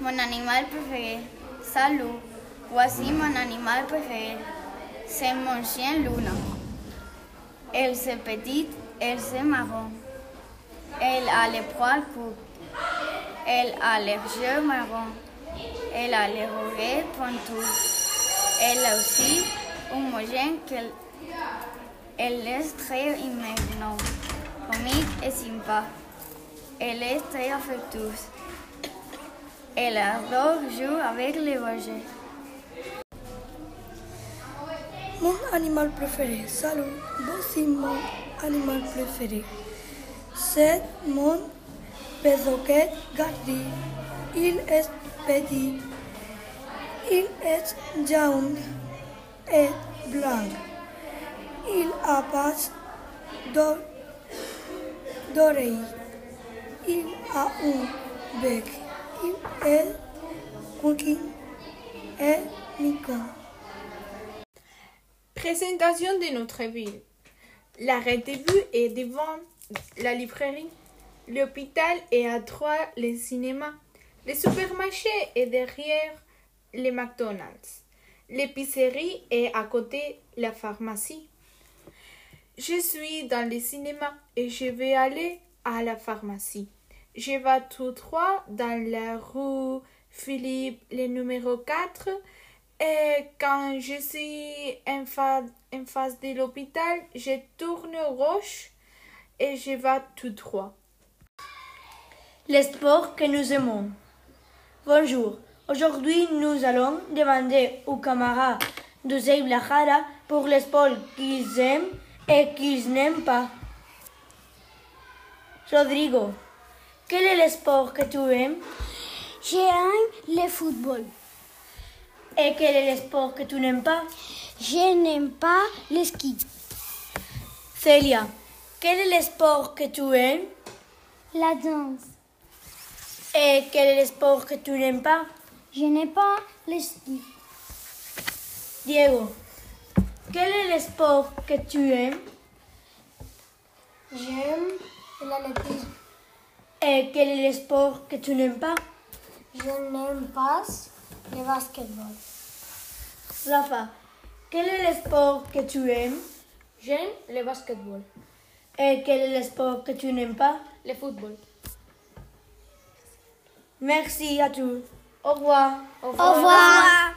Mon animal préféré. Salut. Voici mon animal préféré. C'est mon chien Luna. Elle est petite, elle est marron. Elle a les poils courts. Elle a les yeux marrons. Elle a les oreilles pointues. Elle a aussi homogène qu'elle elle est très immigrante, comique et sympa. Elle est très affectueuse. Elle adore jouer avec les bergers. Mon animal préféré, salut, voici mon animal préféré. C'est mon perroquet gardien. Il est petit. Il est jaune et blanc. Il a pas d'o- d'oreilles. Il a un bec. Est coquin et mignon. Présentation de notre ville. L'arrêt de vue est devant la librairie. L'hôpital est à droite le cinéma. Le supermarché est derrière le McDonald's. L'épicerie est à côté la pharmacie. Je suis dans le cinéma et je vais aller à la pharmacie. Je vais tout droit dans la rue Philippe, le numéro 4. Et quand je suis en, fa- en face de l'hôpital, je tourne gauche et je vais tout droit. Les sports que nous aimons. Bonjour. Aujourd'hui, nous allons demander aux camarades de Zeib Lahara pour les sports qu'ils aiment et qu'ils n'aiment pas. Rodrigo, quel est le sport que tu aimes? J'aime le football. et quel est le sport que tu n'aimes pas? Je n'aime pas le ski. Celia, quel est le sport que tu aimes? La danse. et quel est le sport que tu n'aimes pas? Je n'aime pas le ski. Diego, quel est le sport que tu aimes? J'aime l'athlétisme. Et quel est le sport que tu n'aimes pas? Je n'aime pas le basketball. Rafa, quel est le sport que tu aimes? J'aime le basketball, et quel est le sport que tu n'aimes pas? Le football. Merci à tous. Au revoir. Au revoir.